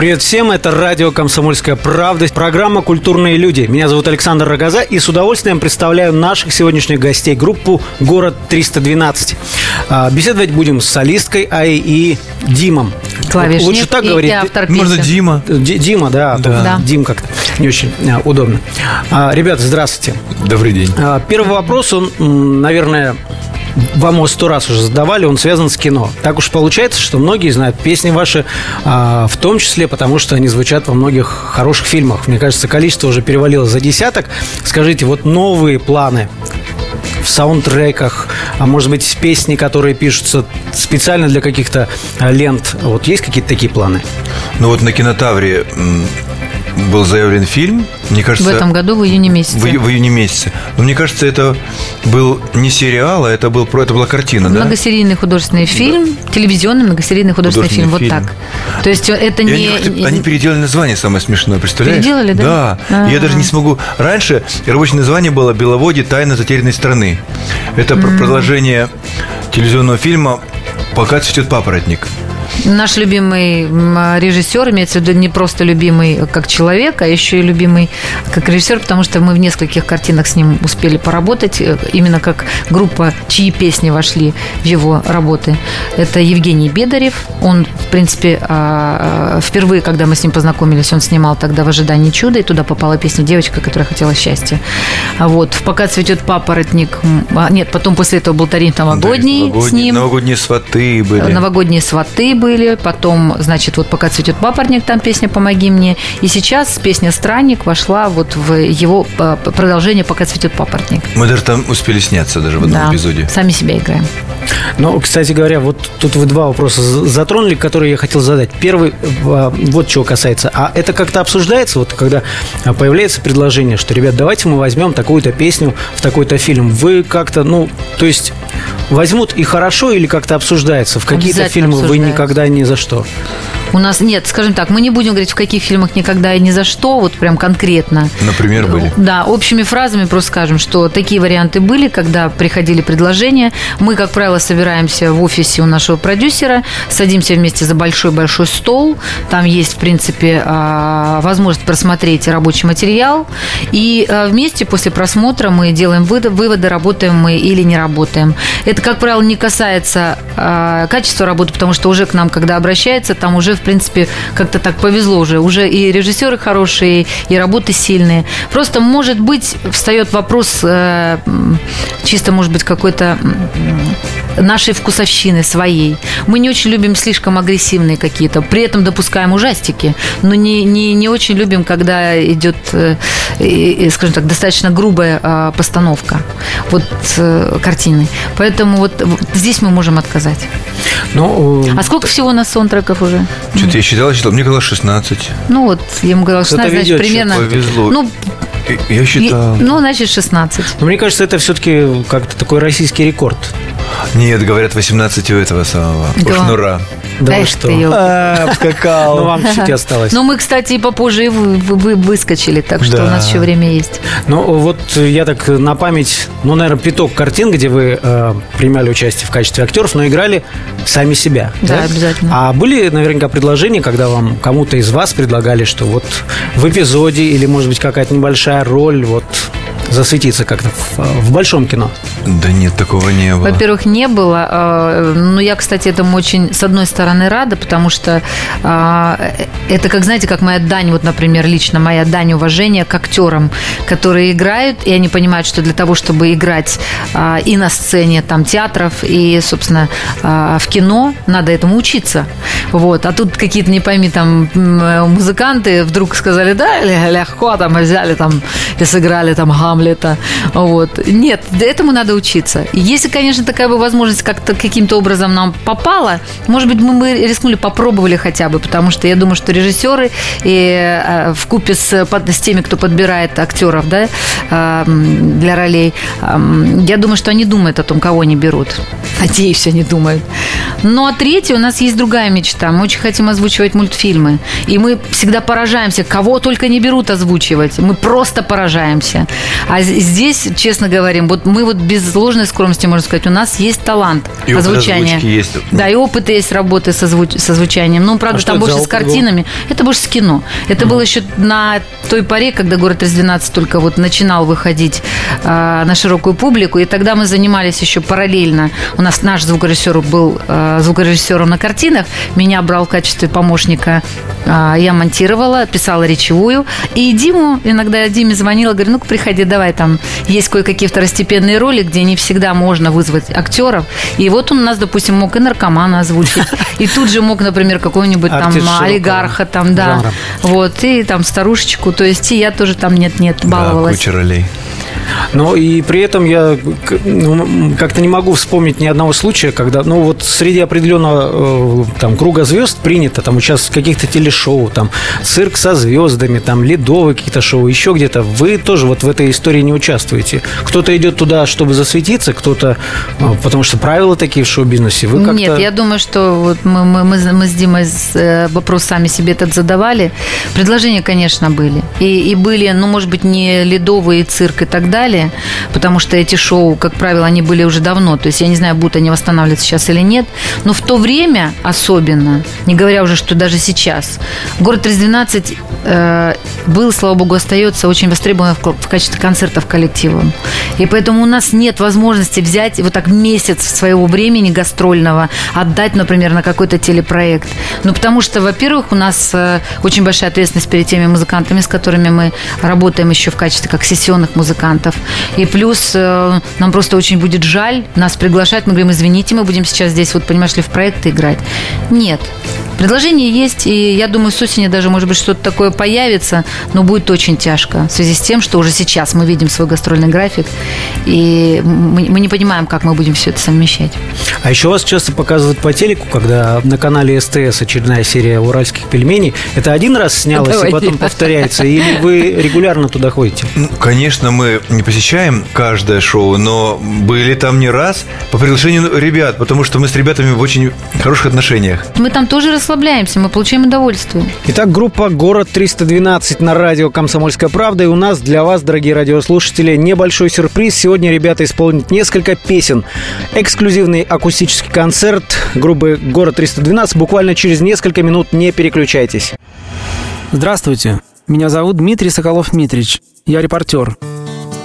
Привет всем, это радио «Комсомольская правда», программа «Культурные люди». Меня зовут Александр Рогоза, и с удовольствием представляю наших сегодняшних гостей, группу «Город 312». А, беседовать будем с солисткой Ай и Димом. Клавишник Лучше так и- говорить. и автор песен. Можно Дима. Ди- Дима, да, а то Да. Дим как-то не очень а, удобно. А, Ребята, здравствуйте. Добрый день. А, Первый вопрос, он, наверное, вам его сто раз уже задавали, он связан с кино. Так уж получается, что многие знают песни ваши, а, в том числе потому, что они звучат во многих хороших фильмах. Мне кажется, количество уже перевалило за десяток. Скажите, вот новые планы в саундтреках, а может быть, песни, которые пишутся специально для каких-то лент. Вот есть какие-то такие планы? Ну вот на кинотавре был заявлен фильм. Мне В кажется, этом году, в июне месяце. в, в июне месяце. Но мне кажется, это был не сериал, а это был про это была картина, да? Многосерийный художественный фильм, телевизионный многосерийный художественный, Художественный фильм. фильм. Вот так. То есть это И не... они, они переделали название, самое смешное, представляешь? Переделали, да? Да. А. Я даже не смогу... Раньше рабочее название было «Беловодье. Тайна затерянной страны». Это про- продолжение телевизионного фильма «Пока цветет папоротник». Наш любимый режиссер, имеется в виду не просто любимый как человек, а еще и любимый как режиссер, потому что мы в нескольких картинах с ним успели поработать, э, именно как группа, чьи песни вошли в его работы. Это Евгений Бедарев. Он, в принципе, а, а, впервые, когда мы с ним познакомились, он снимал тогда «В ожидании чуда», и туда попала песня «Девочка, которая хотела счастья». А вот в «Пока цветет папоротник», нет, потом после этого был «Тариф новогодний» с Новогодние- ним. Новогодние сваты были. Новогодние сваты были, потом, значит, вот пока цветет папоротник, там песня «Помоги мне». И сейчас песня «Странник» вошла вот в его э, продолжение «Пока цветет папоротник». Мы даже там успели сняться даже в одном Да, эпизоде. сами себя играем. Ну, кстати говоря, вот тут вы два вопроса затронули, которые я хотел задать. Первый, а, вот чего касается. А это как-то обсуждается, вот когда а, появляется предложение, что, ребят, давайте мы возьмем такую-то песню в такой-то фильм. Вы как-то, ну, то есть возьмут и хорошо или как-то обсуждается? В какие-то фильмы вы никогда ни за что. У нас нет, скажем так, мы не будем говорить, в каких фильмах никогда и ни за что, вот прям конкретно. Например, были. Да, общими фразами просто скажем, что такие варианты были, когда приходили предложения. Мы, как правило, собираемся в офисе у нашего продюсера, садимся вместе за большой-большой стол. Там есть, в принципе, а, возможность просмотреть рабочий материал. И а, вместе после просмотра мы делаем выводы, работаем мы или не работаем. Это, как правило, не касается а, качества работы, потому что уже к нам, когда обращается, там уже, в принципе, как-то так повезло уже. Уже и режиссеры хорошие, и работы сильные. Просто, может быть, встает вопрос э, чисто, может быть, какой-то нашей вкусовщины своей. Мы не очень любим слишком агрессивные какие-то, при этом допускаем ужастики, но не, не, не очень любим, когда идет, э, скажем так, достаточно грубая э, постановка вот э, картины. Поэтому вот, вот здесь мы можем отказать. Ну, э, А сколько всего у нас саундтреков уже? Что-то я считал, считал. Мне казалось 16. Ну вот, я ему говорила, Кто-то 16, значит, примерно... повезло. Ну, Я считал. ну, значит, 16. но мне кажется, это все-таки как-то такой российский рекорд. Нет, говорят, 18 у этого самого. Да. Шнура. Да вы Эх что? ты. А, Ну, скакал. вам чуть осталось. Но мы, кстати, и попозже вы, вы- вы выскочили, так что Да. у нас еще время есть. Ну, вот я так на память, ну, наверное, пяток картин, где вы э, принимали участие в качестве актеров, но играли сами себя. Да, обязательно. А были наверняка предложения, когда вам кому-то из вас предлагали, что вот в эпизоде или, может быть, какая-то небольшая роль, вот засветиться как-то в, в большом кино? Да нет, такого не было. Во-первых, не было. э, Но я, кстати, этому очень, с одной стороны, рада, потому что э, это, как, знаете, как моя дань, вот, например, лично моя дань уважения к актерам, которые играют, и они понимают, что для того, чтобы играть э, и на сцене там театров, и, собственно, в кино, надо этому учиться. Вот. А тут какие-то, не пойми, там музыканты вдруг сказали, да, легко, там, взяли там и сыграли там Гамлета. Вот. Нет, этому надо надо учиться. Если, конечно, такая бы возможность как-то каким-то образом нам попала, может быть, мы бы рискнули, попробовали хотя бы, потому что я думаю, что режиссеры и э, в купе с, с теми, кто подбирает актеров да, э, для ролей, э, я думаю, что они думают о том, кого они берут. Надеюсь, они думают. Ну, а третье, у нас есть другая мечта. Мы очень хотим озвучивать мультфильмы. И мы всегда поражаемся, кого только не берут озвучивать. Мы просто поражаемся. А здесь, честно говорим, вот мы вот без ложной скромности, можно сказать, у нас есть талант И озвучания. есть. Да, и опыт есть работы с, озвуч- с озвучанием. Ну, правда, А там больше с опыт был? картинами. Это больше с кино. Это было еще на той поре, когда город Раз-12 только вот начинал выходить а, на широкую публику. И тогда мы занимались еще параллельно. У нас наш звукорежиссер был а, звукорежиссером на картинах. Меня брал в качестве помощника. А, я монтировала, писала речевую. И Диму, иногда я Диме звонила, говорю, ну-ка, приходи, давай, там есть кое-какие второстепенные роли, где не всегда можно вызвать актеров. И вот он у нас, допустим, мог и наркомана озвучить. И тут же мог, например, какого-нибудь там олигарха, там, да. Вот, и там старушечку. То есть и я тоже там нет-нет Да, баловалась. куча ролей. Но и при этом я ну, как-то не могу вспомнить ни одного случая, когда, ну вот среди определенного э, там круга звезд принято там участвовать в каких-то телешоу, там цирк со звездами, там ледовые какие-то шоу, еще где-то. Вы тоже вот в этой истории не участвуете. Кто-то идет туда, чтобы засветиться, кто-то, э, потому что правила такие в шоу-бизнесе. Вы как-то... Нет, я думаю, что вот мы, мы, мы, мы с Димой э, вопрос сами себе этот задавали. Предложения, конечно, были. И, и были, ну, может быть, не ледовые цирк и так далее, потому что эти шоу, как правило, они были уже давно. То есть я не знаю, будут они восстанавливаться сейчас или нет. Но в то время особенно, не говоря уже, что даже сейчас, город 312 э, был, слава богу, остается очень востребован в, качестве концертов коллективом. И поэтому у нас нет возможности взять вот так месяц своего времени гастрольного, отдать, например, на какой-то телепроект. Ну, потому что, во-первых, у нас э, очень большая ответственность перед теми музыкантами, с которыми мы работаем еще в качестве как сессионных музыкантов. И плюс э, нам просто очень будет жаль нас приглашать. Мы говорим, извините, мы будем сейчас здесь, вот, понимаешь ли, в проекты играть. Нет. Предложение есть, и я думаю, с осени даже, может быть, что-то такое появится, но будет очень тяжко в связи с тем, что уже сейчас мы видим свой гастрольный график, и мы, мы не понимаем, как мы будем все это совмещать. А еще вас часто показывают по телеку, когда на канале СТС очередная серия уральских пельменей. Это один раз снялось Давай. и потом повторяется? Или вы регулярно туда ходите? Ну, конечно, мы не посещаем каждое шоу, но были там не раз по приглашению ребят, потому что мы с ребятами в очень хороших отношениях. Мы там тоже расслабляемся, мы получаем удовольствие. Итак, группа «Город 312» на радио «Комсомольская правда». И у нас для вас, дорогие радиослушатели, небольшой сюрприз. Сегодня ребята исполнят несколько песен. Эксклюзивный акустический концерт группы «Город 312» буквально через несколько минут. Не переключайтесь. Здравствуйте, меня зовут Дмитрий Соколов-Митрич, я репортер.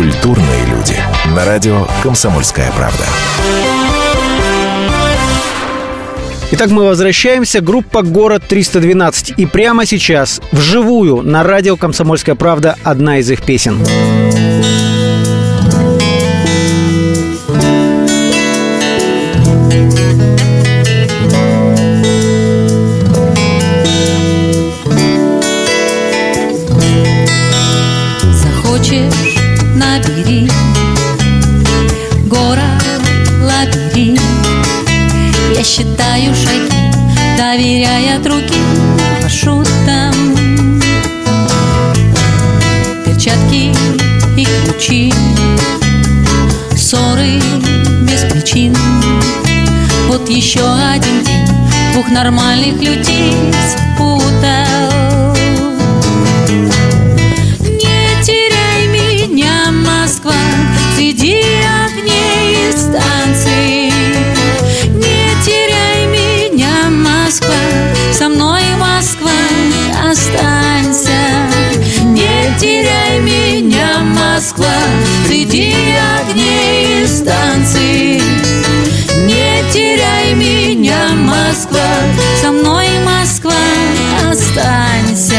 Культурные люди. На радио «Комсомольская правда». Итак, мы возвращаемся. Группа «Город 312». И прямо сейчас, вживую, на радио «Комсомольская правда» одна из их песен. Захочешь, Я считаю шаги, доверяя другим маршрутам Перчатки и ключи Ссоры без причин. Вот еще один день Двух нормальных людей спутал. Не теряй меня, Москва, среди огней и станций. со мной, Москва, останься. Не теряй меня, Москва, среди огней и станций. Не теряй меня, Москва, со мной, Москва, останься.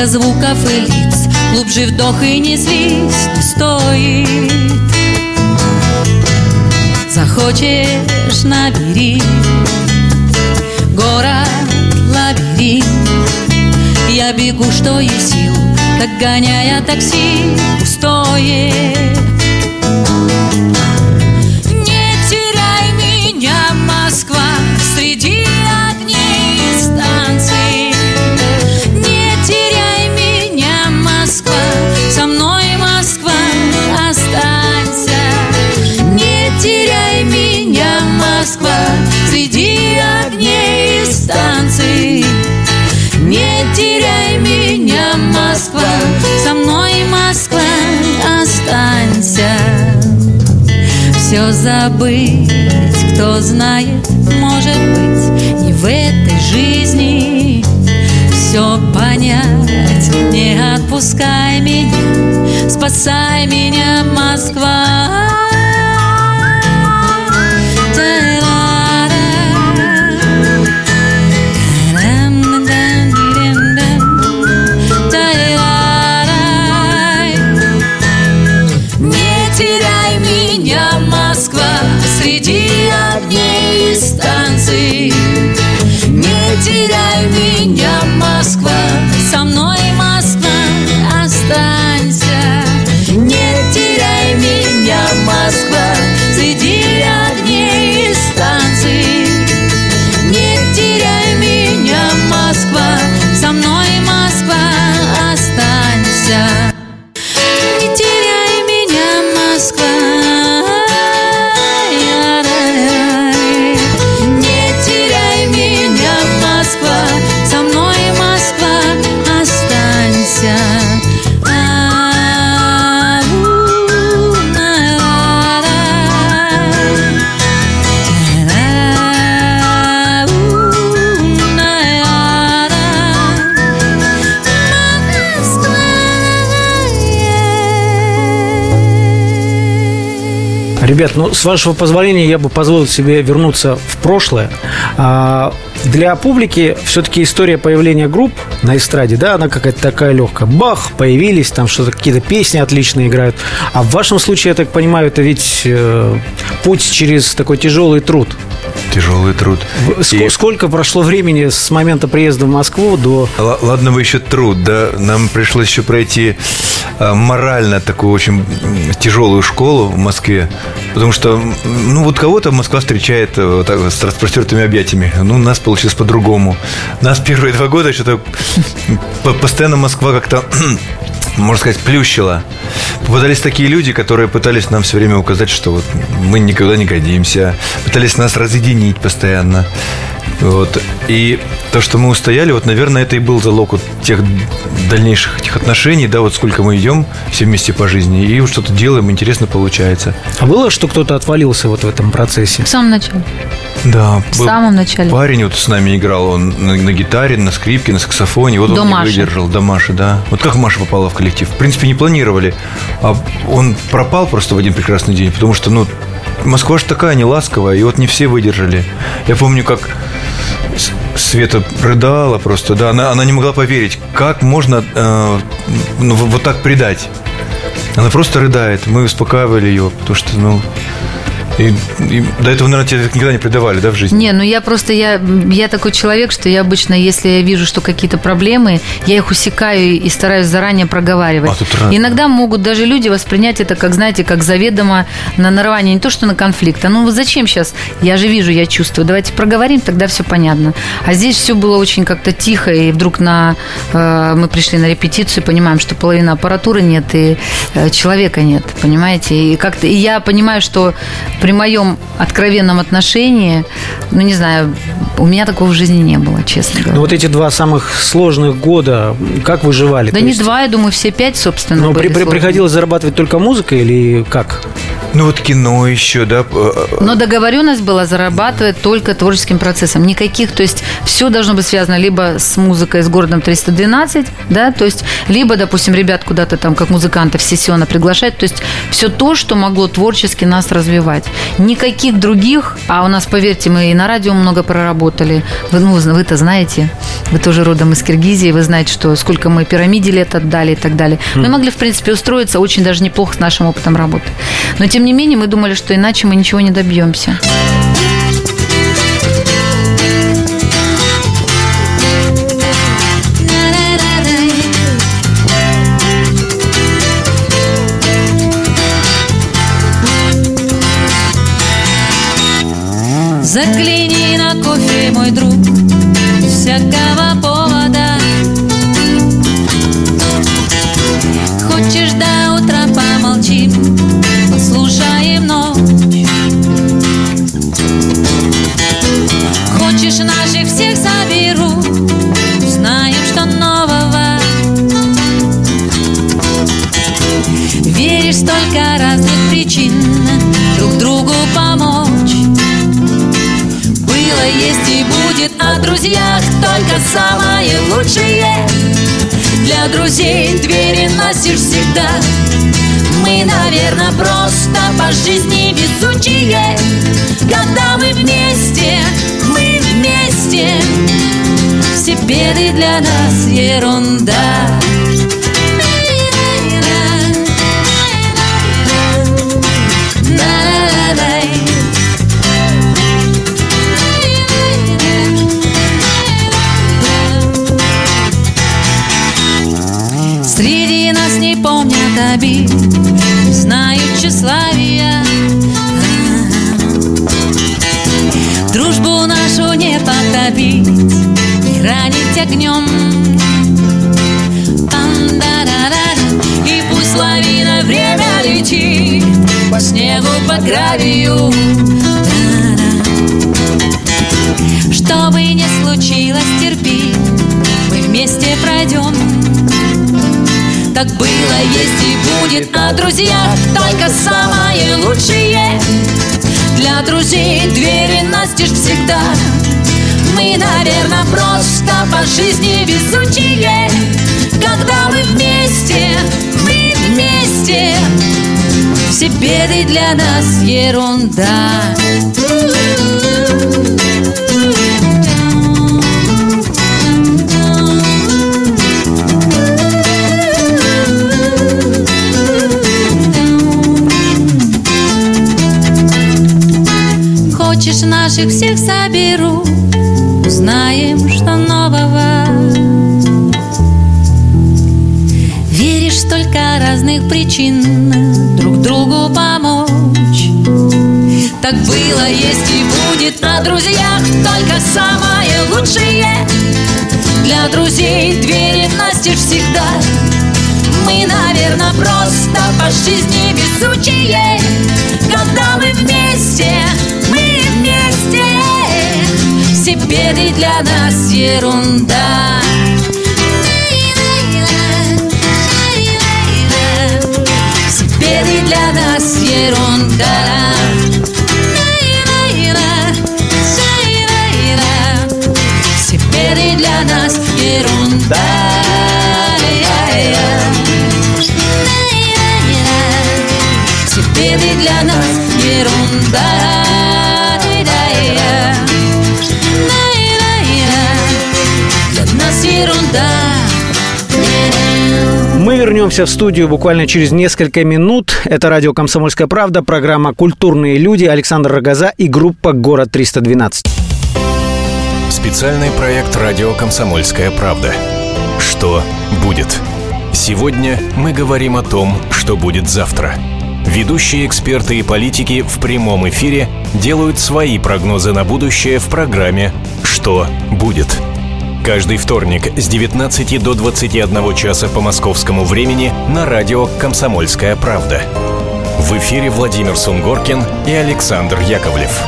Столько звуков и лиц Глубже вдох и не злись Не стоит Захочешь набери Город лабиринт Я бегу, что есть сил Догоняя такси пустое Москва. Со мной, Москва, останься. Все забыть, кто знает, может быть, не в этой жизни. Все понять, не отпускай меня, спасай меня, Москва. Ребят, ну, с вашего позволения, я бы позволил себе вернуться в прошлое. А, для публики все-таки история появления групп на эстраде, да, она какая-то такая легкая. Бах, появились, там что-то, какие-то песни отлично играют. А в вашем случае, я так понимаю, это ведь э, путь через такой тяжелый труд. Тяжелый труд. И- Сколько прошло времени с момента приезда в Москву до... Л- Ладно, вы еще труд, да? Нам пришлось еще пройти э, морально такую очень тяжелую школу в Москве, потому что, ну, вот кого-то Москва встречает э, вот так вот с распростертыми объятиями. Ну, у нас получилось по-другому. Нас первые два года что-то по- постоянно Москва как-то можно сказать, плющила. Попадались такие люди, которые пытались нам все время указать, что вот мы никогда не годимся. Пытались нас разъединить постоянно. Вот. И то, что мы устояли, вот, наверное, это и был залог вот тех дальнейших этих отношений, да, вот сколько мы идем все вместе по жизни, и вот что-то делаем, интересно получается. А было, что кто-то отвалился вот в этом процессе? В самом начале. Да, В самом начале. Парень вот с нами играл, он на, на гитаре, на скрипке, на саксофоне, вот До он не Маши. выдержал, до Маши, да. Вот как Маша попала в коллектив? В принципе, не планировали, а он пропал просто в один прекрасный день, потому что, ну, Москва же такая не ласковая, и вот не все выдержали. Я помню, как Света рыдала просто, да, она, она не могла поверить, как можно э, ну, вот так предать. Она просто рыдает, мы успокаивали ее, потому что, ну, и, и до этого, наверное, так никогда не предавали, да, в жизни? Не, ну я просто, я, я такой человек, что я обычно, если я вижу, что какие-то проблемы, я их усекаю и стараюсь заранее проговаривать. А тут рано. Иногда могут даже люди воспринять это, как, знаете, как заведомо на нарывание, не то, что на конфликт, а ну вот зачем сейчас? Я же вижу, я чувствую. Давайте проговорим, тогда все понятно. А здесь все было очень как-то тихо, и вдруг на, э, мы пришли на репетицию, понимаем, что половина аппаратуры нет, и э, человека нет, понимаете? И как-то, и я понимаю, что при моем откровенном отношении, ну, не знаю, у меня такого в жизни не было, честно говоря. Ну, вот эти два самых сложных года, как выживали? да То не есть- два, я думаю, все пять, собственно, Но были при- при- приходилось зарабатывать только музыкой или как? Ну вот кино еще, да? Но договоренность была зарабатывать только творческим процессом. Никаких, то есть все должно быть связано либо с музыкой, с городом 312, да, то есть либо, допустим, ребят куда-то там как музыкантов сессионно приглашать, то есть все то, что могло творчески нас развивать. Никаких других, а у нас, поверьте, мы и на радио много проработали. Вы, ну, вы-то знаете, вы тоже родом из Киргизии, вы знаете, что сколько мы пирамиде лет отдали и так далее. Мы могли, в принципе, устроиться очень даже неплохо с нашим опытом работы. Но, тем не менее, мы думали, что иначе мы ничего не добьемся. Загляни на кофе, мой друг, нас гравию. Что бы ни случилось, терпи, мы вместе пройдем. Так было, есть и будет о друзьях Только самое лучшее Для друзей двери настежь всегда. Мы, наверное, просто по жизни везучие. Когда мы вместе, мы вместе Все беды для нас ерунда. Хочешь наших всех соберу Узнаем, что нового. Веришь, столько разных причин Друг другу помочь. Так было, есть и будет о друзьях Только самое лучшее. Для друзей двери настежь всегда. Мы, наверное, просто по жизни везучие Когда мы вместе, мы вместе. Все беды для нас ерунда Мы вернемся в студию буквально через несколько минут. Это радио «Комсомольская правда», программа «Культурные люди», Александр Рогоза и группа «Город 312». Специальный проект «Радио Комсомольская правда». Что будет? Сегодня мы говорим о том, что будет завтра. Ведущие эксперты и политики в прямом эфире делают свои прогнозы на будущее в программе «Что будет?». Каждый вторник с 19 до 21 часа по московскому времени на радио «Комсомольская правда». В эфире Владимир Сунгоркин и Александр Яковлев.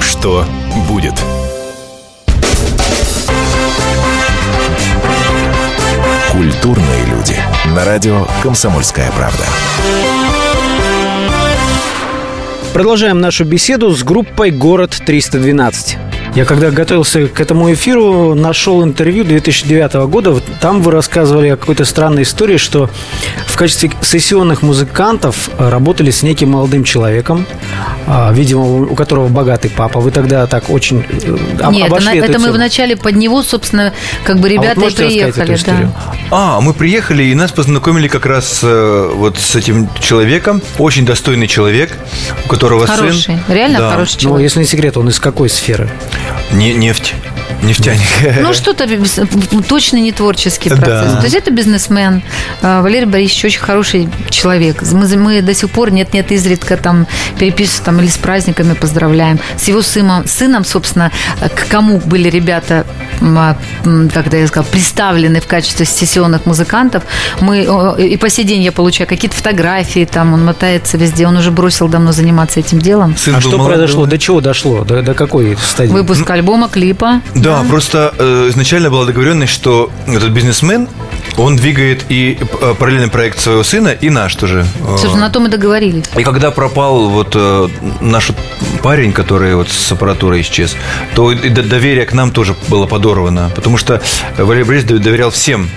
Что будет? Культурные люди. На радио «Комсомольская правда». Продолжаем нашу беседу с группой «Город 312». Я когда готовился к этому эфиру, нашел интервью 2009 года. Там вы рассказывали о какой-то странной истории, что в качестве сессионных музыкантов работали с неким молодым человеком, а, видимо, у которого богатый папа. Вы тогда так очень э, Нет, обошли это, это мы вначале под него, собственно, как бы ребята а вот и приехали. Да. А, мы приехали, и нас познакомили как раз э, вот с этим человеком. Очень достойный человек, у которого хороший, сын... Реально да. хороший человек. Ну, если не секрет, он из какой сферы? Не, нефть. Нефтяник. Ну, что-то точно не творческий процесс. Да. То есть это бизнесмен. А, Валерий Борисович очень хороший человек. Мы, мы до сих пор нет-нет изредка там переписываемся там, или с праздниками поздравляем. С его сыном, сыном, собственно, к кому были ребята, когда я сказала, представлены в качестве сессионных музыкантов. Мы, и по сей день я получаю какие-то фотографии, там он мотается везде. Он уже бросил давно заниматься этим делом. Сын а что молодой. произошло? До чего дошло? До, до какой стадии? Выпуск альбома, клипа. Да, да. просто э, изначально была договоренность, что этот бизнесмен, он двигает и э, параллельный проект своего сына, и наш тоже. Собственно, на том и договорились. И когда пропал вот э, наш парень, который вот с аппаратурой исчез, то и доверие к нам тоже было подорвано, потому что Валерий Борисович доверял всем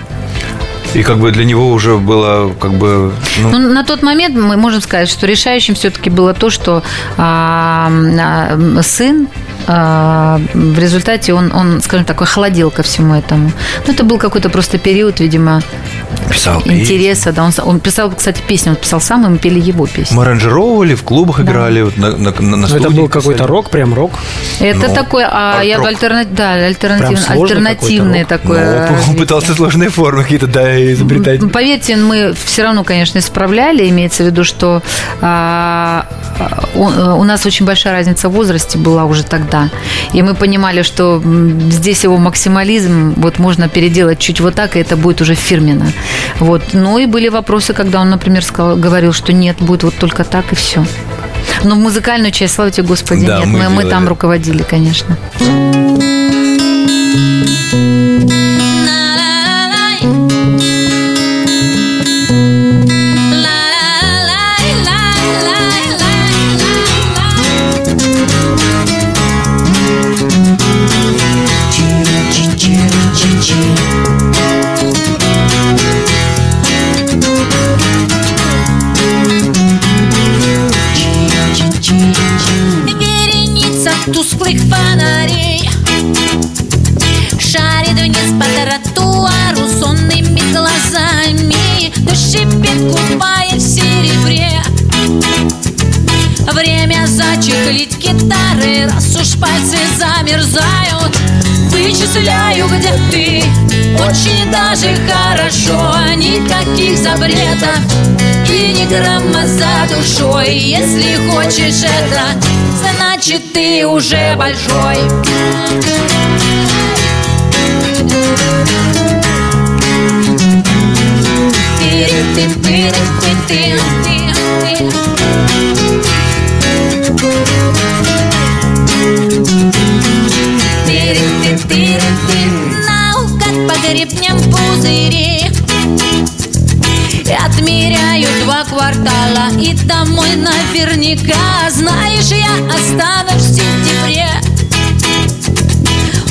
и как бы для него уже было как бы... Ну... Ну, на тот момент мы можем сказать, что решающим все-таки было то, что а, а, сын в результате он, он, скажем так, охладел ко всему этому. Ну, это был какой-то просто период, видимо, писал интереса. Да, он, он писал, кстати, песни, он писал сам, и мы пели его песни. Мы аранжировали, в клубах да. играли, вот, на, на, на, на Это был какой-то рок, прям рок? Это ну, такой, а я альтерна... да, альтернатив... альтернативный такой. Ну, он пытался сложные формы какие-то, да, изобретать. Поверьте, мы все равно, конечно, исправляли, имеется в виду, что а, у, у нас очень большая разница в возрасте была уже тогда. И мы понимали, что здесь его максимализм вот можно переделать чуть вот так, и это будет уже фирменно. Вот. Ну и были вопросы, когда он, например, сказал, говорил, что нет, будет вот только так и все. Но в музыкальную часть, слава тебе, Господи, да, нет. Мы, мы, мы там руководили, конечно. Очень даже хорошо, никаких запретов И ни грамма за душой. Если хочешь это, значит ты уже большой гребнем пузыри. Отмеряю два квартала и домой наверняка. Знаешь, я останусь в сентябре.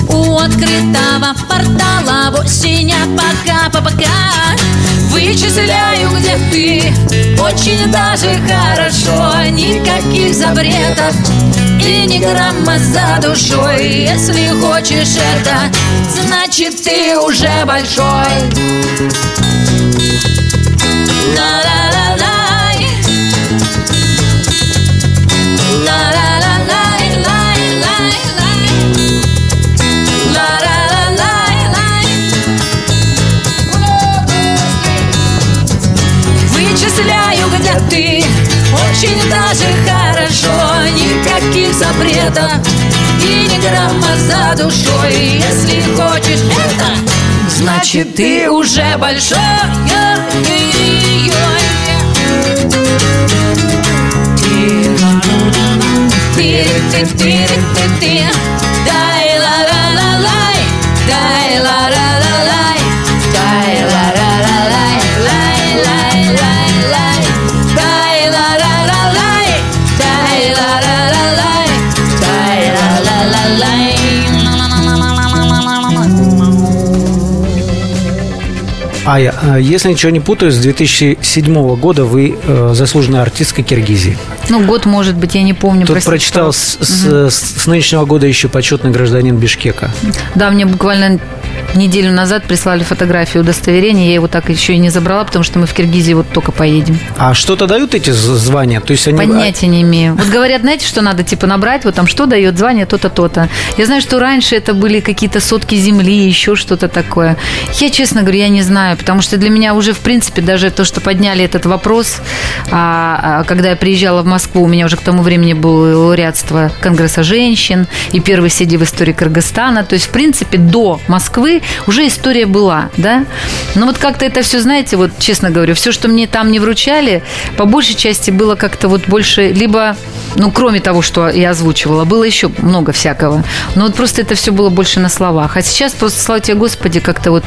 У открытого портала в осень, а пока, по пока. Вычисляю, где ты. Очень даже хорошо Никаких запретов И ни грамма за душой. Если хочешь это Значит ты уже большой. Ты. Очень даже хорошо Никаких запретов. И ни грамма за душой Если хочешь это. Значит ты уже большой Ты, ты, ты, ты, ты, ты, А я, э, если ничего не путаю, с 2007 года вы э, заслуженная артистка Киргизии. Ну, год, может быть, я не помню. Тут простите, прочитал с, с- с нынешнего года еще почетный гражданин Бишкека. Да, мне буквально неделю назад прислали фотографию удостоверения. Я его так еще и не забрала, потому что мы в Киргизии вот только поедем. А что-то дают эти звания? То есть они... Понятия не имею. Вот говорят, знаете, что надо типа набрать, вот там что дает звание, то-то, то-то. Я знаю, что раньше это были какие-то сотки земли, еще что-то такое. Я, честно говорю, я не знаю, потому что для меня уже, в принципе, даже то, что подняли этот вопрос, а, а, когда я приезжала в Москву, у меня уже к тому времени было лауреатство Конгресса женщин и первый сиди в истории Кыргызстана. То есть, в принципе, до Москвы уже история была, да. Но вот как-то это все, знаете, вот честно говорю, все, что мне там не вручали, по большей части было как-то вот больше, либо, ну, кроме того, что я озвучивала, было еще много всякого. Но вот просто это все было больше на словах. А сейчас просто, слава тебе, Господи, как-то вот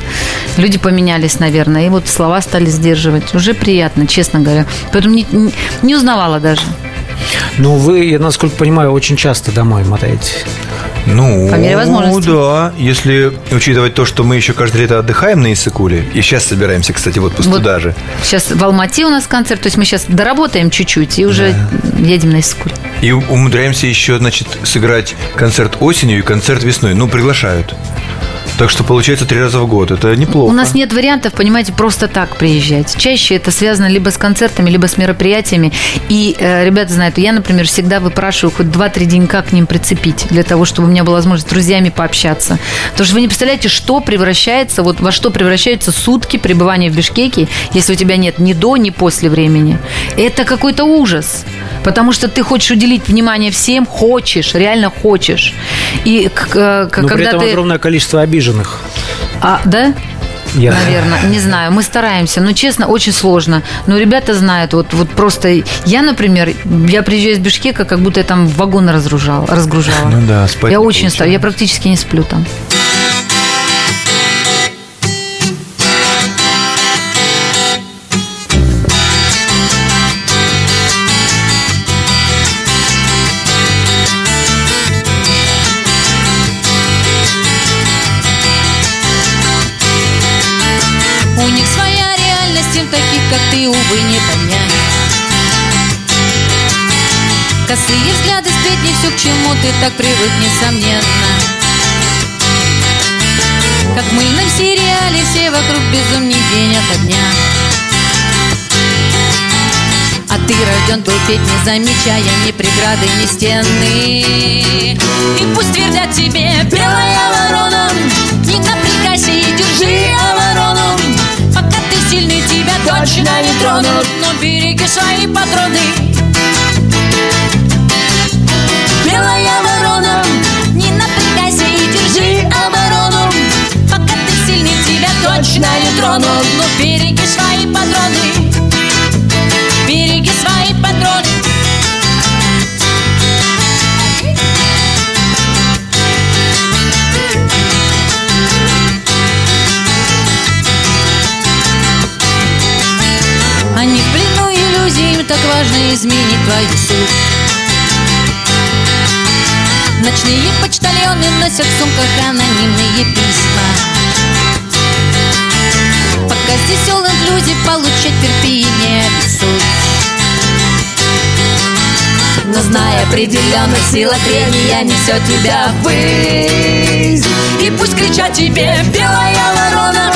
люди поменялись, наверное, и вот слова стали сдерживать. Уже приятно, честно говоря. Поэтому не, не- не узнавала даже. Ну, вы, я насколько понимаю, очень часто домой мотаете. Ну, По мере возможности. да. Если учитывать то, что мы еще каждое лето отдыхаем на Иссыкуле, и сейчас собираемся, кстати, в отпуск Вот туда же. Сейчас в Алмате у нас концерт, то есть мы сейчас доработаем чуть-чуть и уже едем на Искуль. И умудряемся еще, значит, сыграть концерт осенью и концерт весной. Ну, приглашают. Так что получается три раза в год. Это неплохо. У нас нет вариантов, понимаете, просто так приезжать. Чаще это связано либо с концертами, либо с мероприятиями. И э, ребята знают, я, например, всегда выпрашиваю хоть 2-3 денька к ним прицепить, для того, чтобы у меня была возможность с друзьями пообщаться. Потому что вы не представляете, что превращается, вот во что превращаются сутки пребывания в Бишкеке, если у тебя нет ни до, ни после времени. Это какой-то ужас. Потому что ты хочешь уделить внимание всем, хочешь, реально хочешь. И к- к- Но при когда этом ты... огромное количество обиженных. А, да? Я- Наверное, не знаю. Мы стараемся, но честно, очень сложно. Но ребята знают, вот, вот просто я, например, я приезжаю из Бишкека, как будто я там вагон разгружала. разгружала. Ну да, спать Я очень стараюсь, я практически не сплю там. Увы, не понять. Косые взгляды, сплетни, все к чему ты так привык, несомненно. Как в мыльном сериале, все вокруг безумней день ото дня. А ты рожден был петь, не замечая ни преграды, ни стены. И пусть твердят тебе, белая ворона Не напрягайся и держи оборону точно не тронут Но береги свои патроны. Белая ворона Не напрягайся и держи оборону. Пока ты сильный, тебя точно не тронут Но береги свои патроны важно изменить твою суть. Ночные почтальоны носят в сумках анонимные письма. Пока здесь all inclusive получать терпение обессудь но зная определенно сила трения несет тебя ввысь. И пусть кричат тебе белая ворона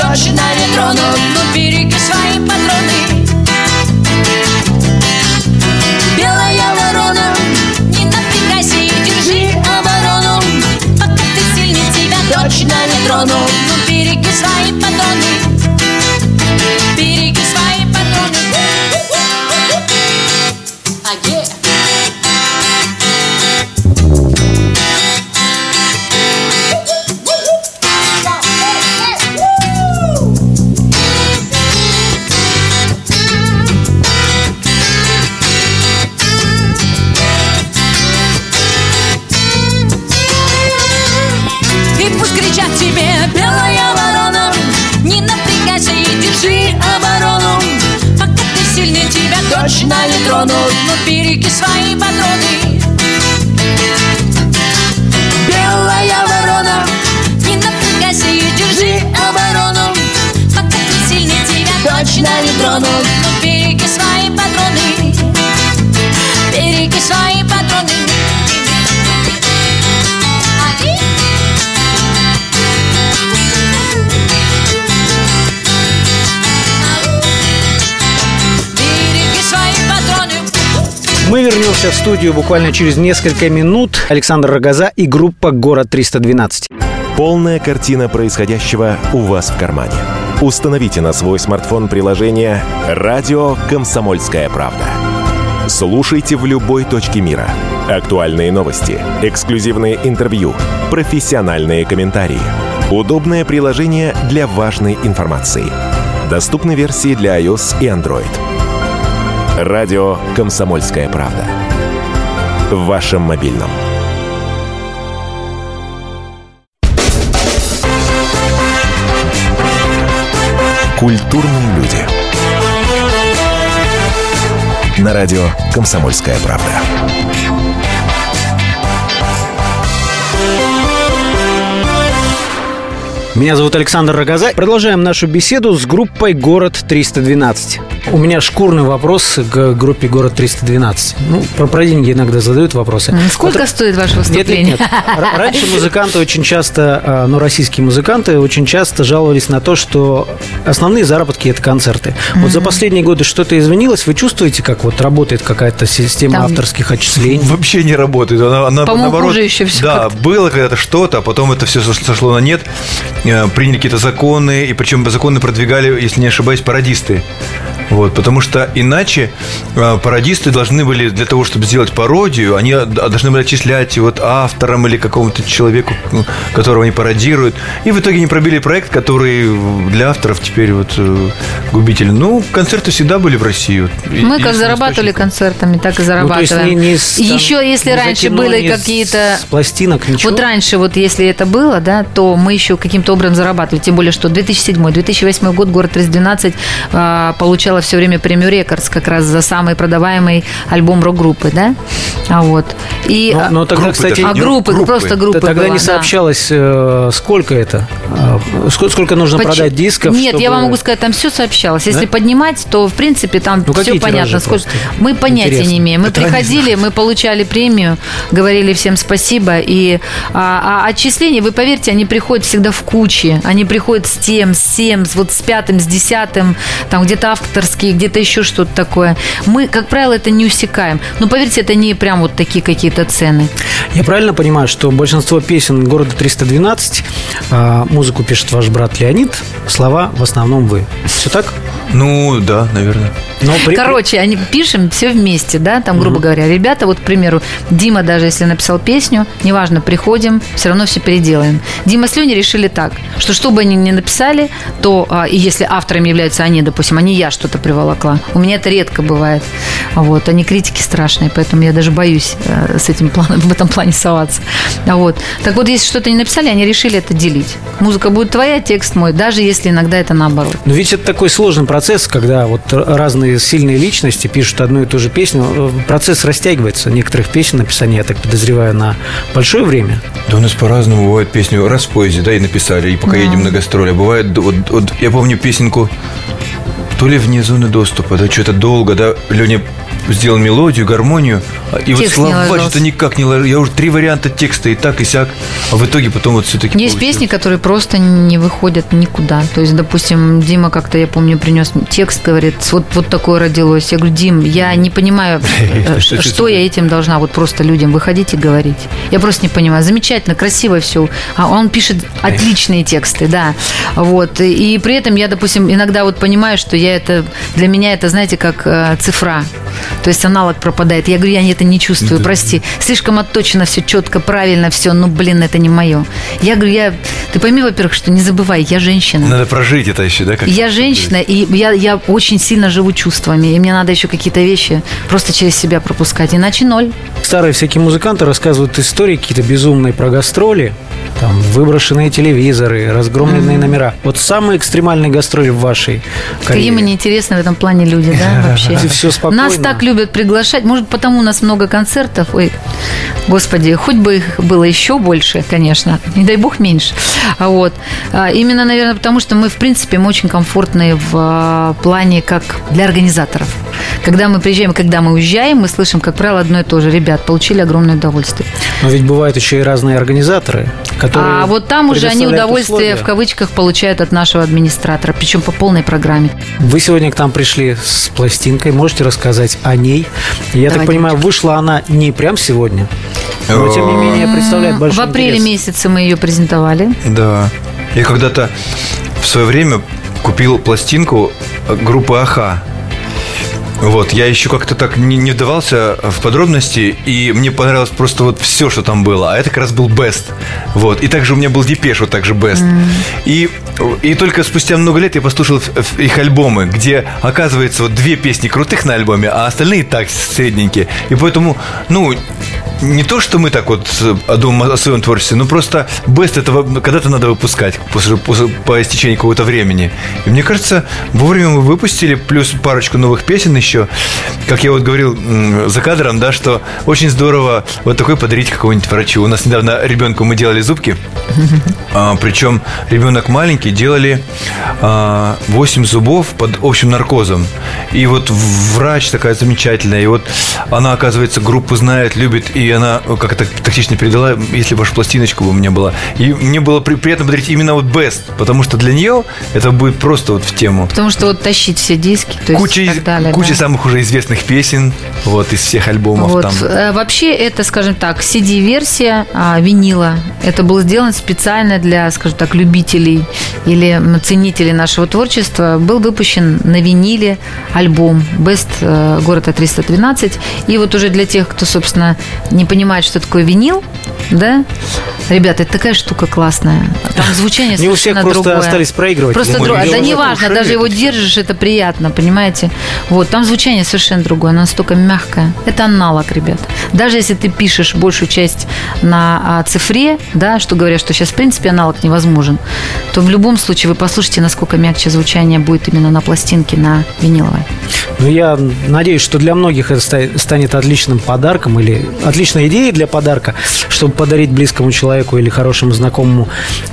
точно не тронут Но береги свои патроны. Белая ворона Не напрягайся и держи оборону. Пока ты сильный, тебя точно не тронут вернемся в студию буквально через несколько минут. Александр Рогоза и группа «Город 312». Полная картина происходящего у вас в кармане. Установите на свой смартфон приложение «Радио Комсомольская правда». Слушайте в любой точке мира. Актуальные новости, эксклюзивные интервью, профессиональные комментарии. Удобное приложение для важной информации. Доступны версии для iOS и Android. Радио «Комсомольская правда». В вашем мобильном. Культурные люди. На радио «Комсомольская правда». Меня зовут Александр Рогоза. Продолжаем нашу беседу с группой «Город 312». У меня шкурный вопрос к группе «Город 312». Ну, про, про деньги иногда задают вопросы. Сколько Вот- стоит ваше Нет, выступление? нет, нет. Раньше музыканты очень часто, а, ну, российские музыканты очень часто жаловались на то, что основные заработки – это концерты. Вот за последние годы что-то изменилось? Вы чувствуете, как вот работает какая-то система Там- авторских отчислений? Вообще не работает. Она, она, По-моему, наоборот, хуже еще всё Да, как-то. было когда-то что-то, а потом это все сошло на нет. Э, Приняли какие-то законы, и причем законы продвигали, если не ошибаюсь, пародисты. Вот, потому что иначе э, пародисты должны были для того, чтобы сделать пародию, они э, должны были отчислять вот авторам или какому-то человеку, ну, которого они пародируют. И в итоге не пробили проект, который для авторов теперь вот э, губитель. Ну, концерты всегда были в России. вот. И- Мы как зарабатывали концертами, так и Ну, зарабатываем. не- не с- там, еще, если раньше кино, были не с- какие-то... С пластинок, ничего? Вот раньше, вот если это было, да, то мы еще каким-то образом зарабатывали. Тем более, что 2007-2008 год город 312 а, получала все время премию Рекордс как раз за самый продаваемый альбом рок-группы, да? А вот. И, Но, а, но тогда, группы кстати, а группы, группы. просто группы тогда была, не да. сообщалось, э, сколько это, э, сколько, нужно Почему? продать дисков. Нет, я чтобы- вам могу сказать, там все сообщалось. Если Да? поднимать, то в принципе там Ну, все понятно. Сколько... Мы понятия Интересно. не имеем. Мы Это приходили, мы получали премию, говорили всем спасибо. И а, а отчисления, вы поверьте, они приходят всегда в куче. Они приходят с тем, с тем, с вот с пятым, с десятым, там где-то авторские, где-то еще что-то такое. Мы, как правило, это не усекаем. Но поверьте, это не прям вот такие какие-то цены. Я правильно понимаю, что большинство песен города 312 а, музыку пишет ваш брат Леонид, слова в основном вы. Все так? Ну, да, наверное. Но при- Короче, они пишем все вместе, да, там, грубо говоря, ребята, вот, к примеру, Дима даже если написал песню, неважно, приходим, все равно все переделаем. Дима с Леней решили так, что что бы они ни написали, то, а, и если авторами являются они, допустим, а не я что-то приволокла, у меня это редко бывает, вот, они критики страшные, поэтому я даже боюсь э, с этим планом, в этом плане соваться, А вот. Так вот, если что-то не написали, они решили это делить. Музыка будет твоя, текст мой, даже если иногда это наоборот. Но ведь это такой сложный процесс, когда вот разные сильные личности пишут одну и ту же песню. Э, Процесс растягивается. Некоторых песен написания, я так подозреваю, на большое время. Да у нас по-разному бывает песню раз в поезде, да, и написали, и пока едем на гастроли. А бывает, вот, вот я помню песенку то ли вне зоны доступа, да, что-то долго, да, Леня сделал мелодию, гармонию, а- и вот Текст не слова что-то никак не ложил. Я уже три варианта текста, и так, и сяк, а в итоге потом вот все-таки Есть песни, которые просто не выходят никуда. То есть, допустим, Дима как-то, я помню, принес текст, говорит, вот, вот такое родилось. Я говорю, Дим, я не понимаю, э, что я этим должна вот просто людям выходить и говорить. Я просто не понимаю. Замечательно, красиво все. А он пишет отличные тексты, да. Вот. И и при этом я, допустим, иногда вот понимаю, что я это, для меня это, знаете, как э, цифра. То есть аналог пропадает. Я говорю, я это не чувствую, прости. Слишком отточено все четко, правильно все. Ну, блин, это не мое. Я говорю, я... Ты пойми, во-первых, что не забывай, я женщина. Надо прожить это еще, да? как Я женщина, и я, я очень сильно живу чувствами, и мне надо еще какие-то вещи просто через себя пропускать, иначе ноль. старые всякие музыканты рассказывают истории какие-то безумные про гастроли. Там выброшенные телевизоры, разгромленные номера. Вот самые экстремальные гастроли в вашей Какие карьере. мы неинтересны в этом плане люди, да, вообще? Все спокойно. Нас так любят приглашать. Может, потому у нас много концертов. Ой, господи, хоть бы их было еще больше, конечно. Не дай бог меньше. А Вот. А, Именно, наверное, потому что мы, в принципе, мы очень комфортные в а, плане как для организаторов. Когда мы приезжаем, когда мы уезжаем, мы слышим, как правило, одно и то же. Ребят, получили огромное удовольствие. Но ведь бывают еще и разные организаторы, которые А вот там уже они удовольствие условия. в кавычках получают от нашего администратора, причем по полной программе. Вы сегодня к нам пришли с пластинкой. Можете рассказать о ней? Я так Давайте. понимаю, вышла она не прям сегодня, но тем не менее представляет большой в апреле интерес. месяце мы ее презентовали. Да. Я когда-то в свое время купил пластинку группы Аха. Вот, я еще как-то так не, не вдавался в подробности, и мне понравилось просто вот все, что там было. А это как раз был Best. Вот. И также у меня был Депеш, вот также Best. И, и только спустя много лет я послушал их альбомы, где, оказывается, вот две песни крутых на альбоме, а остальные так средненькие. И поэтому, ну, не то, что мы так вот э, думаем о своем творчестве, но просто Best это во- когда-то надо выпускать после, после- по истечении какого-то времени. И мне кажется, вовремя мы выпустили, плюс парочку новых песен еще. Как я вот говорил за кадром, да, что очень здорово вот такой подарить какому-нибудь врачу. У нас недавно ребенку мы делали зубки, а, причем ребенок маленький, делали а, 8 зубов под общим наркозом. И вот врач такая замечательная, и вот она, оказывается, группу знает, любит, и она э, как это тактично передала, если вашу пластиночку бы у меня была. И мне было при- приятно подарить именно вот Best, потому что для нее это будет просто вот в тему. Потому что вот тащить все диски, то есть Куча, и так далее. куча да. Самых уже известных песен, вот, из всех альбомов Вот. там. э, Вообще это, скажем так, CD-версия а, винила. Это было сделано специально для, скажем так, любителей или ценителей нашего творчества. Был выпущен на виниле альбом Best э, города 312. И вот уже для тех, кто, собственно, не понимает, что такое винил, да, ребята, это такая штука классная. Там звучание Не у всех совершенно просто другое. остались проигрыватели. Просто друг- Да это не важно, ушами, даже его держишь, это приятно, понимаете? Вот, там звучание совершенно другое, оно настолько мягкое. Это аналог, ребят. Даже если ты пишешь большую часть на а, цифре, да, что говорят, что сейчас, в принципе, аналог невозможен, то в любом случае вы послушайте, насколько мягче звучание будет именно на пластинке, на виниловой. Ну, я надеюсь, что для многих это ста- станет отличным подарком или отличной идеей для подарка, чтобы подарить близкому человеку или хорошему знакомому.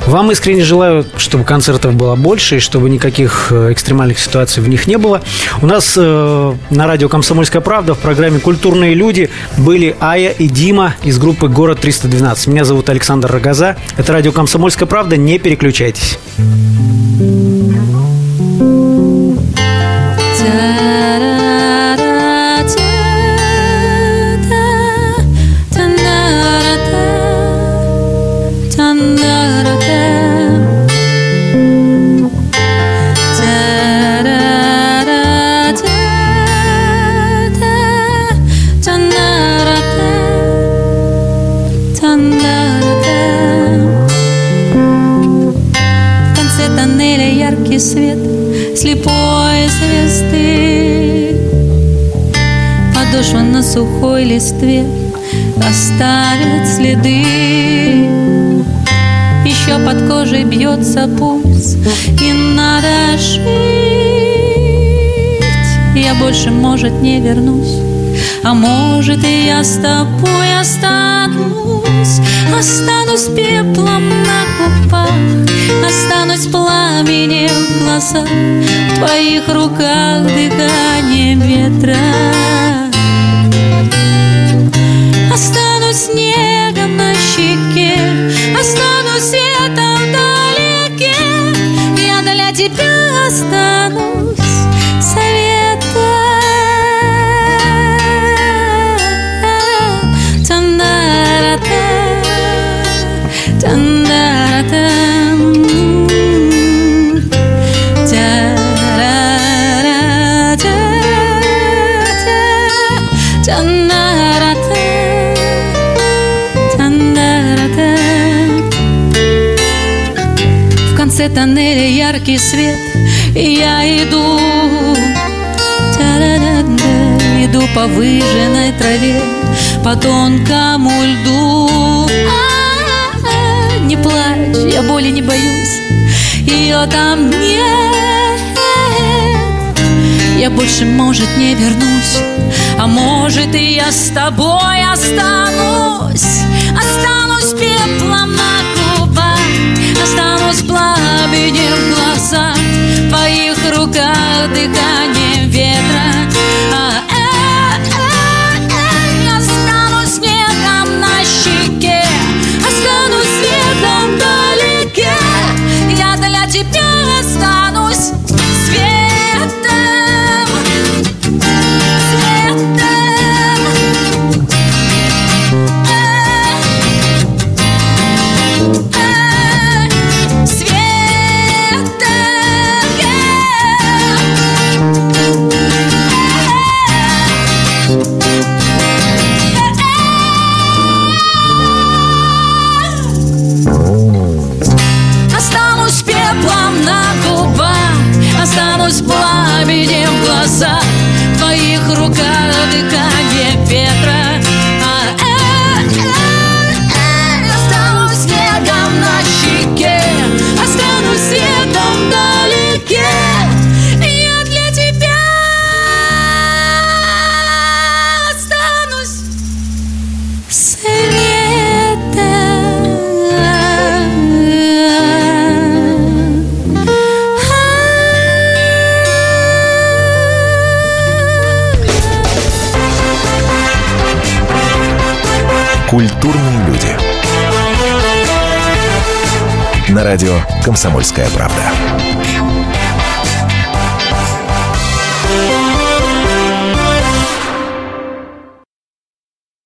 Вам искренне желаю, чтобы концертов было больше и чтобы никаких э, экстремальных ситуаций в них не было. У нас э, на радио «Комсомольская правда» в программе «Культурные люди» были Ая и Дима из группы «Город 312». Меня зовут Александр Рогоза. Это радио «Комсомольская правда». Не переключайтесь. Сухой листве оставит следы. Еще под кожей бьется пульс И надо жить. Я больше, может, не вернусь А может, и я с тобой останусь. Останусь пеплом на губах Останусь пламенем в глазах В твоих руках дыханием ветра тебя останусь Конце тоннеля яркий свет, и я иду, иду по выжженной траве, по тонкому льду. А-а-а, Не плачь, я боли не боюсь, ее там нет. Я больше, может, не вернусь, а может, и я с тобой останусь. Останусь пеплом на губах, останусь пламенем в глазах, в твоих руках дыхание ветра. А, «Комсомольская правда».